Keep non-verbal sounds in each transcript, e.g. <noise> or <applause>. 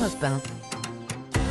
Europe 1.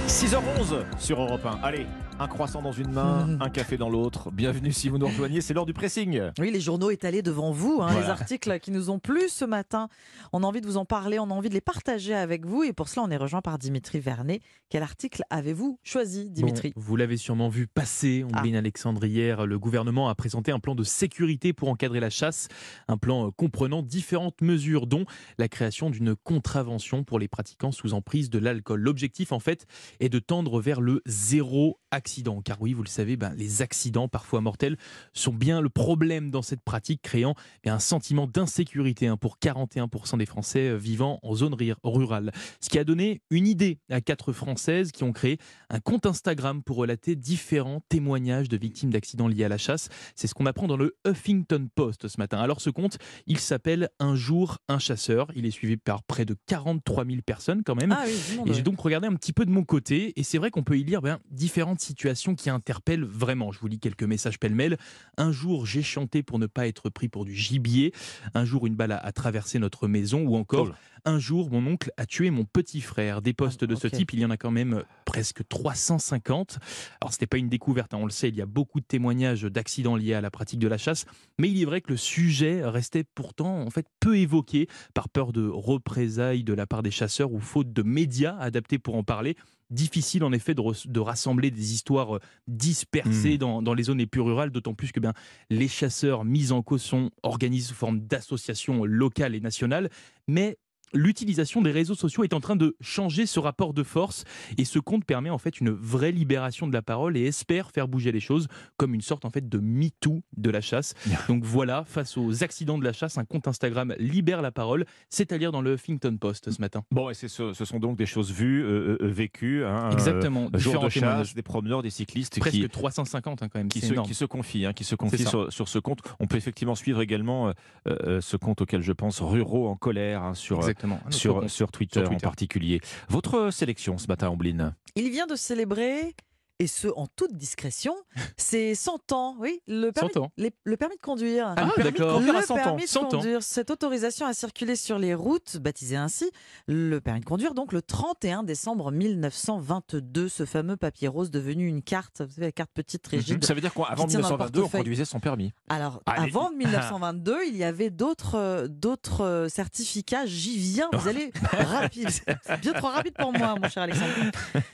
6h11 sur Europe 1. Allez, un croissant dans une main, <laughs> un café dans l'autre. Bienvenue si vous nous rejoignez, c'est l'heure du pressing. Oui, les journaux étalés devant vous, hein, les articles qui nous ont plu ce matin. On a envie de vous en parler, on a envie de les partager avec vous. Et pour cela, on est rejoint par Dimitri Vernet. Quel article avez-vous choisi, Dimitri? Bon, vous l'avez sûrement vu passer, Ombline Alexandre, hier. Le gouvernement a présenté un plan de sécurité pour encadrer la chasse. Un plan euh, comprenant différentes mesures, dont la création d'une contravention pour les pratiquants sous emprise de l'alcool. L'objectif, en fait, est de tendre vers le zéro accident. Car oui, vous le savez, ben, les accidents, parfois mortels, sont bien le problème dans cette pratique, créant eh, un sentiment d'insécurité hein, pour 41% des Français euh, vivant en zone rurale. Ce qui a donné une idée à quatre Françaises qui ont créé un compte Instagram pour relater différents témoignages de victimes d'accidents liés à la chasse. C'est ce qu'on apprend dans le Huffington Post ce matin. Alors ce compte, il s'appelle Un jour, un chasseur. Il est suivi par près de 43 000 personnes quand même. Ah oui, Et j'ai donc regardé un petit peu de mon côté, et c'est vrai qu'on peut y lire ben, différentes situations qui interpellent vraiment. Je vous lis quelques messages pêle-mêle. Un jour, j'ai chanté pour ne pas être pris pour du gibier. Un jour, une balle a, a traversé notre maison, ou encore Oh un jour, mon oncle a tué mon petit frère. Des postes de ce type, il y en a quand même presque 350. Alors, c'était pas une découverte, hein, on le sait, il y a beaucoup de témoignages d'accidents liés à la pratique de la chasse, mais il est vrai que le sujet restait pourtant en fait peu évoqué par peur de représailles de la part des chasseurs ou faute de médias adaptés pour en parler. Difficile en effet de, re- de rassembler des histoires euh, dispersées dans, dans les zones les plus rurales, d'autant plus que bien, les chasseurs mis en cause sont organisés sous forme d'associations locales et nationales, mais l'utilisation des réseaux sociaux est en train de changer ce rapport de force et ce compte permet en fait une vraie libération de la parole et espère faire bouger les choses comme une sorte en fait de MeToo de la chasse. Donc voilà, face aux accidents de la chasse, un compte Instagram libère la parole. C'est à lire dans le Huffington Post ce matin. Bon, et ce, ce sont donc des choses vues, euh, euh, vécues. hein, Exactement, euh, jour de chasse, des promeneurs, des cyclistes Presque qui, 350 hein, quand même, qui, se, énorme. qui se confient, hein, qui se confient ça. sur, sur ce compte. On peut effectivement suivre également euh, euh, ce compte auquel je pense, Ruraux en colère, hein, sur, euh, Exactement. Sur, Twitter Sur Twitter. en particulier. Votre sélection ce matin, Ombline Il vient de célébrer, et ce en toute discrétion, <laughs> ses 100 ans. Oui, le permis, 100 ans. les- le permis de conduire. Ah, permis de conduire à Le 100 ans. permis de 100 ans. conduire, cette autorisation à circuler sur les routes, baptisée ainsi, le permis de conduire, donc le 31 décembre 1922, ce fameux papier rose devenu une carte, vous savez, la carte petite rigide. Ça veut dire qu'avant Qui tient dans le 1922, on conduisait son permis. Alors, Allez. avant <laughs> 1922, il y avait d'autres d'autres euh, certificats. J'y viens, vous <laughs> allez rapide. C'est bien trop rapide pour moi, mon cher Alexandre.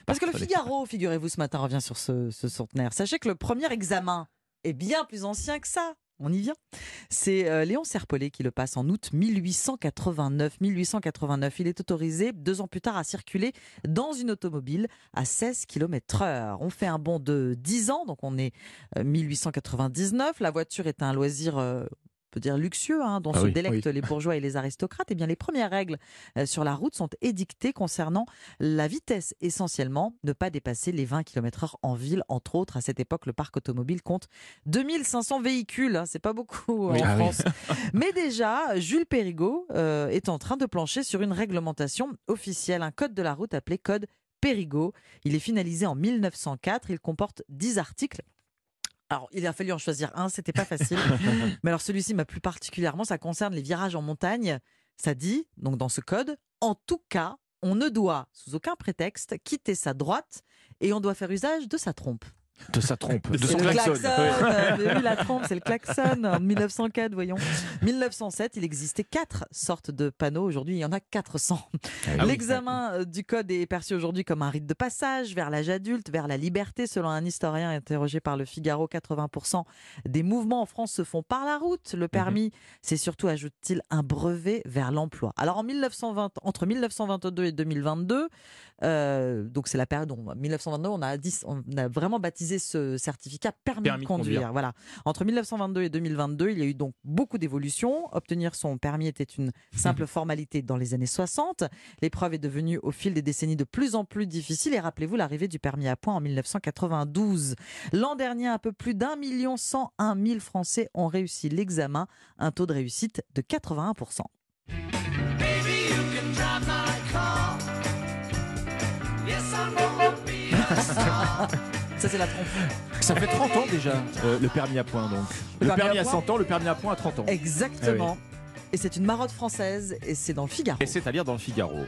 Parce que le Figaro, figurez-vous, ce matin revient sur ce, ce centenaire. Sachez que le premier examen est bien plus ancien que ça. On y vient. C'est euh, Léon Serpollet qui le passe en août 1889. 1889, il est autorisé deux ans plus tard à circuler dans une automobile à 16 km/h. On fait un bond de 10 ans, donc on est euh, 1899. La voiture est un loisir. euh, peut dire luxueux, hein, dont Ah se oui, délectent les bourgeois et les aristocrates, eh bien les premières règles euh, sur la route sont édictées concernant la vitesse essentiellement, ne pas dépasser les 20 km/h en ville, entre autres. À cette époque, le parc automobile compte 2500 véhicules, hein, c'est pas beaucoup Oui. en Ah. France. <laughs> Mais déjà, Jules Périgot euh, est en train de plancher sur une réglementation officielle, un code de la route appelé code Périgot. Il est finalisé en 1904, il comporte 10 articles. Alors, il a fallu en choisir un, c'était pas facile. <laughs> Mais alors, celui-ci m'a plus particulièrement, ça concerne les virages en montagne. Ça dit, donc dans ce code, en tout cas, on ne doit, sous aucun prétexte, quitter sa droite et on doit faire usage de sa trompe. De sa trompe, de son le klaxon. klaxon. <laughs> mais oui, la trompe, c'est le klaxon. En 1904, voyons. 1907, il existait quatre sortes de panneaux. Aujourd'hui, il y en a 400. Ah. L'examen euh, du code est perçu aujourd'hui comme un rite de passage vers l'âge adulte, vers la liberté. Selon un historien interrogé par le Figaro, 80% des mouvements en France se font par la route. Le permis, c'est surtout, ajoute-t-il, un brevet vers l'emploi. Alors en 1920, entre 1922 et 2022, euh, donc c'est la période où, en 1922, on a, dit- on a vraiment baptisé ce certificat permis, Permis de de conduire. conduire. Voilà. Entre 1922 et 2022, il y a eu donc beaucoup d'évolutions. Obtenir son permis était une simple <laughs> formalité dans les années 60. L'épreuve est devenue au fil des décennies de plus en plus difficile. Et rappelez-vous l'arrivée du permis à points en 1992. L'an dernier, un peu plus d'un million cent un mille Français ont réussi l'examen, un taux de réussite de 81%. Ça, c'est la trompe. Ça fait 30 ans déjà, euh, le permis à point donc. Le, permis, à 100 ans, le permis à point à 30 ans. Exactement. Et c'est une marotte française et c'est dans le Figaro. Et c'est à lire dans le Figaro.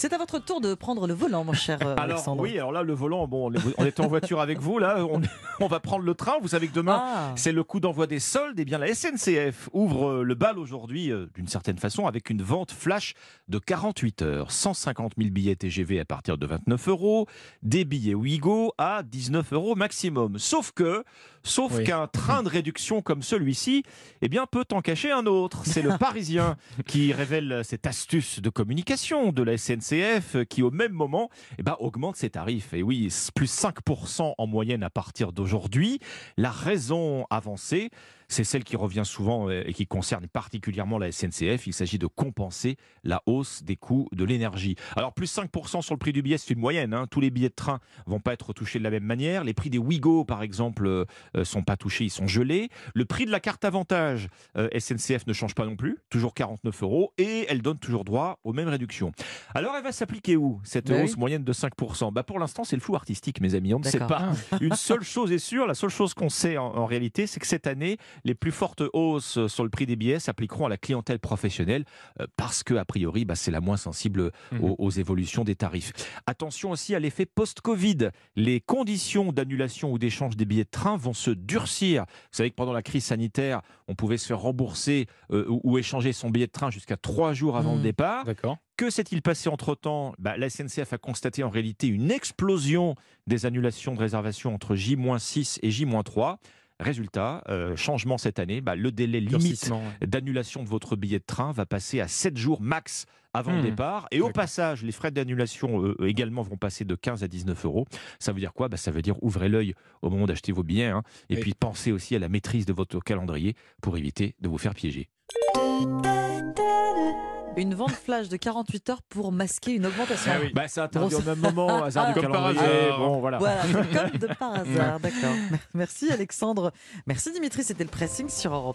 C'est à votre tour de prendre le volant, mon cher euh, Alors Alexandre. oui, alors là le volant, bon, on était en voiture avec vous, là, on, on va prendre le train. Vous savez que demain, Ah. c'est le coup d'envoi des soldes. Et bien la SNCF ouvre euh, le bal aujourd'hui, euh, d'une certaine façon, avec une vente flash de 48 heures. 150 000 billets TGV à partir de 29 euros, des billets Ouigo à 19 euros maximum. Sauf que, sauf Oui. qu'un train de réduction comme celui-ci, eh bien, peut en cacher un autre. C'est le <laughs> Parisien qui révèle cette astuce de communication de la SNCF euh, qui, au même moment, eh ben, augmente ses tarifs. Et oui, plus 5% en moyenne à partir d'aujourd'hui. La raison avancée, c'est celle qui revient souvent euh, et qui concerne particulièrement la SNCF. Il s'agit de compenser la hausse des coûts de l'énergie. Alors, plus 5% sur le prix du billet, c'est une moyenne. hein. Tous les billets de train vont pas être touchés de la même manière. Les prix des Ouigo, par exemple, euh, sont pas touchés, ils sont gelés. Le prix de la carte avantage, euh, SNCF ne change pas non plus, toujours 49 euros, et elle donne toujours droit aux mêmes réductions. Alors, elle va s'appliquer où, cette Bah hausse moyenne de 5% bah, Pour l'instant, c'est le flou artistique, mes amis. On ne sait pas. Une seule chose est sûre, la seule chose qu'on sait en, en réalité, c'est que cette année, les plus fortes hausses sur le prix des billets s'appliqueront à la clientèle professionnelle, euh, parce que, a priori, bah, c'est la moins sensible Mhm. aux, aux évolutions des tarifs. Attention aussi à l'effet post-Covid. Les conditions d'annulation ou d'échange des billets de train vont se durcir. Vous savez que pendant la crise sanitaire, on pouvait se faire rembourser euh, ou, ou échanger son billet de train jusqu'à trois jours avant Mhm. le départ. D'accord. Que s'est-il passé entre-temps? Bah, La SNCF a constaté en réalité une explosion des annulations de réservation entre J-6 et J-3. Résultat, euh, changement cette année, bah, le délai limite d'annulation de votre billet de train va passer à 7 jours max avant le Hmm. départ. Et au passage, les frais d'annulation euh, également vont passer de 15 à 19 euros. Ça veut dire quoi? Bah, Ça veut dire ouvrez l'œil au moment d'acheter vos billets. hein. et Oui. puis pensez aussi à la maîtrise de votre calendrier pour éviter de vous faire piéger. Une vente flash de 48 heures pour masquer une augmentation. Ah oui. Bah, c'est interdit Bon, au même moment, <laughs> hasard du Comme par calendrier. hasard. Bon, voilà. Voilà, <laughs> comme de par hasard, d'accord. Merci Alexandre. Merci Dimitri, c'était le pressing sur Europe.